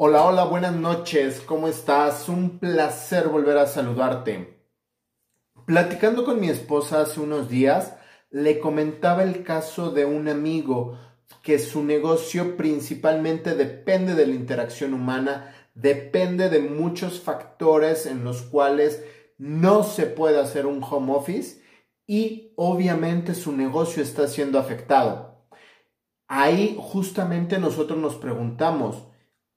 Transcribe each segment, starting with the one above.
Hola, hola, buenas noches, ¿cómo estás? Un placer volver a saludarte. Platicando con mi esposa hace unos días, le comentaba el caso de un amigo que su negocio principalmente depende de la interacción humana, depende de muchos factores en los cuales no se puede hacer un home office y obviamente su negocio está siendo afectado. Ahí justamente nosotros nos preguntamos,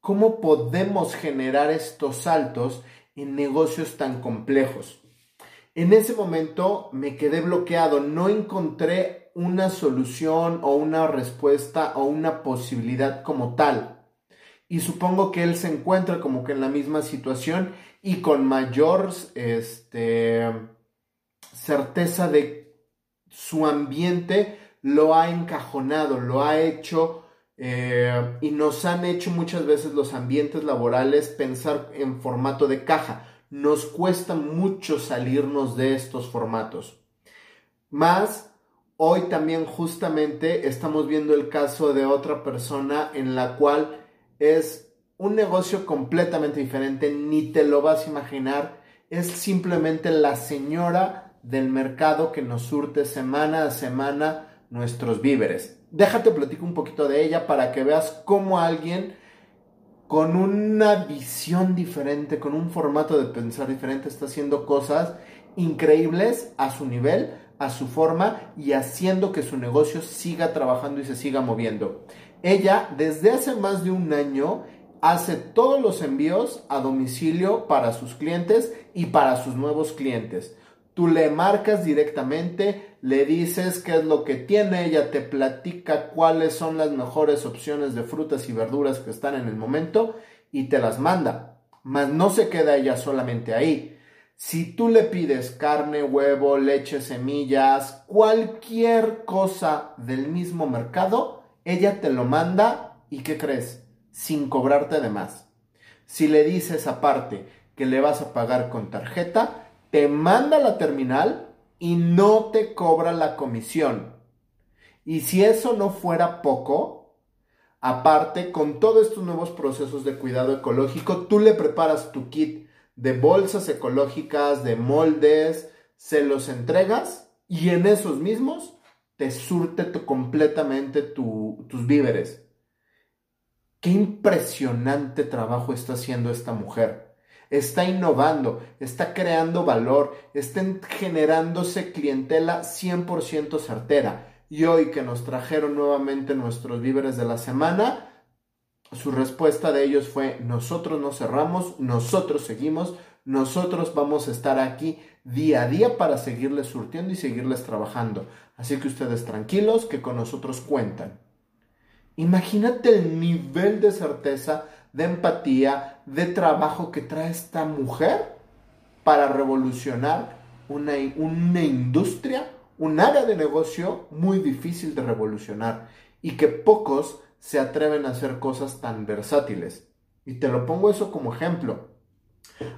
¿Cómo podemos generar estos saltos en negocios tan complejos? En ese momento me quedé bloqueado, no encontré una solución o una respuesta o una posibilidad como tal. Y supongo que él se encuentra como que en la misma situación y con mayor este, certeza de su ambiente lo ha encajonado, lo ha hecho eh, y nos han hecho muchas veces los ambientes laborales pensar en formato de caja. Nos cuesta mucho salirnos de estos formatos. Más, hoy también justamente estamos viendo el caso de otra persona en la cual es un negocio completamente diferente, ni te lo vas a imaginar. Es simplemente la señora del mercado que nos surte semana a semana nuestros víveres. Déjate platico un poquito de ella para que veas cómo alguien con una visión diferente, con un formato de pensar diferente, está haciendo cosas increíbles a su nivel, a su forma y haciendo que su negocio siga trabajando y se siga moviendo. Ella desde hace más de un año hace todos los envíos a domicilio para sus clientes y para sus nuevos clientes. Tú le marcas directamente, le dices qué es lo que tiene, ella te platica cuáles son las mejores opciones de frutas y verduras que están en el momento y te las manda. Mas no se queda ella solamente ahí. Si tú le pides carne, huevo, leche, semillas, cualquier cosa del mismo mercado, ella te lo manda y ¿qué crees? Sin cobrarte de más. Si le dices aparte que le vas a pagar con tarjeta, te manda la terminal y no te cobra la comisión. Y si eso no fuera poco, aparte, con todos estos nuevos procesos de cuidado ecológico, tú le preparas tu kit de bolsas ecológicas, de moldes, se los entregas y en esos mismos te surte completamente tus víveres. Qué impresionante trabajo está haciendo esta mujer está innovando, está creando valor, está generándose clientela 100% certera. Y hoy que nos trajeron nuevamente nuestros víveres de la semana, su respuesta de ellos fue, nosotros no cerramos, nosotros seguimos, nosotros vamos a estar aquí día a día para seguirles surtiendo y seguirles trabajando. Así que ustedes tranquilos que con nosotros cuentan. Imagínate el nivel de certeza de empatía, de trabajo que trae esta mujer para revolucionar una, una industria, un área de negocio muy difícil de revolucionar y que pocos se atreven a hacer cosas tan versátiles. Y te lo pongo eso como ejemplo.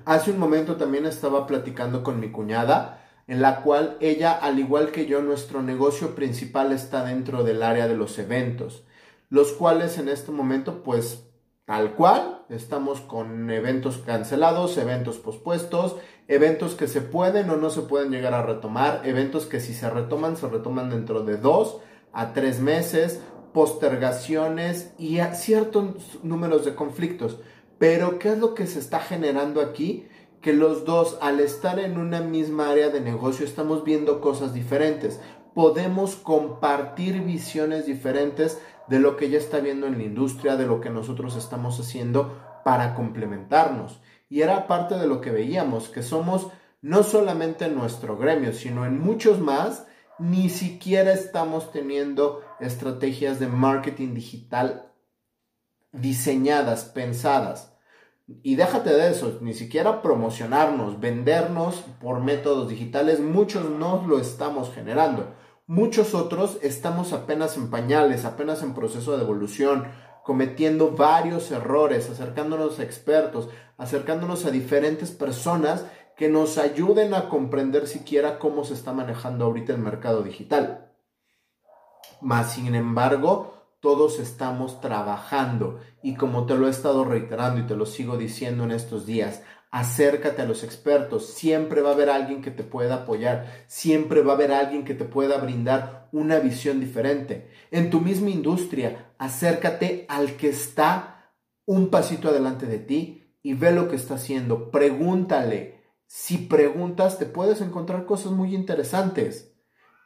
Hace un momento también estaba platicando con mi cuñada, en la cual ella, al igual que yo, nuestro negocio principal está dentro del área de los eventos, los cuales en este momento pues Tal cual, estamos con eventos cancelados, eventos pospuestos, eventos que se pueden o no se pueden llegar a retomar, eventos que si se retoman, se retoman dentro de dos a tres meses, postergaciones y ciertos números de conflictos. Pero, ¿qué es lo que se está generando aquí? Que los dos, al estar en una misma área de negocio, estamos viendo cosas diferentes. Podemos compartir visiones diferentes de lo que ya está viendo en la industria, de lo que nosotros estamos haciendo para complementarnos. Y era parte de lo que veíamos, que somos no solamente en nuestro gremio, sino en muchos más, ni siquiera estamos teniendo estrategias de marketing digital diseñadas, pensadas. Y déjate de eso, ni siquiera promocionarnos, vendernos por métodos digitales, muchos no lo estamos generando. Muchos otros estamos apenas en pañales, apenas en proceso de evolución, cometiendo varios errores, acercándonos a expertos, acercándonos a diferentes personas que nos ayuden a comprender siquiera cómo se está manejando ahorita el mercado digital. Más sin embargo, todos estamos trabajando y como te lo he estado reiterando y te lo sigo diciendo en estos días, acércate a los expertos, siempre va a haber alguien que te pueda apoyar, siempre va a haber alguien que te pueda brindar una visión diferente. En tu misma industria, acércate al que está un pasito adelante de ti y ve lo que está haciendo, pregúntale. Si preguntas, te puedes encontrar cosas muy interesantes.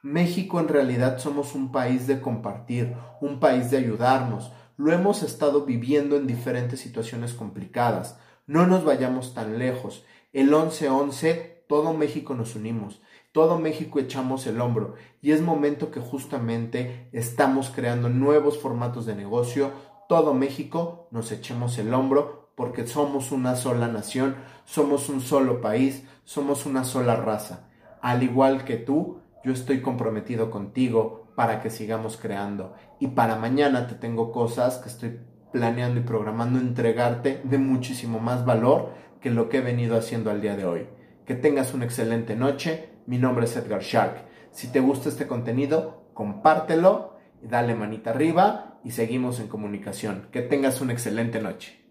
México en realidad somos un país de compartir, un país de ayudarnos. Lo hemos estado viviendo en diferentes situaciones complicadas. No nos vayamos tan lejos. El 11-11, todo México nos unimos. Todo México echamos el hombro y es momento que justamente estamos creando nuevos formatos de negocio. Todo México nos echemos el hombro porque somos una sola nación, somos un solo país, somos una sola raza. Al igual que tú, yo estoy comprometido contigo para que sigamos creando. Y para mañana te tengo cosas que estoy planeando y programando entregarte de muchísimo más valor que lo que he venido haciendo al día de hoy. Que tengas una excelente noche. Mi nombre es Edgar Shark. Si te gusta este contenido, compártelo, dale manita arriba y seguimos en comunicación. Que tengas una excelente noche.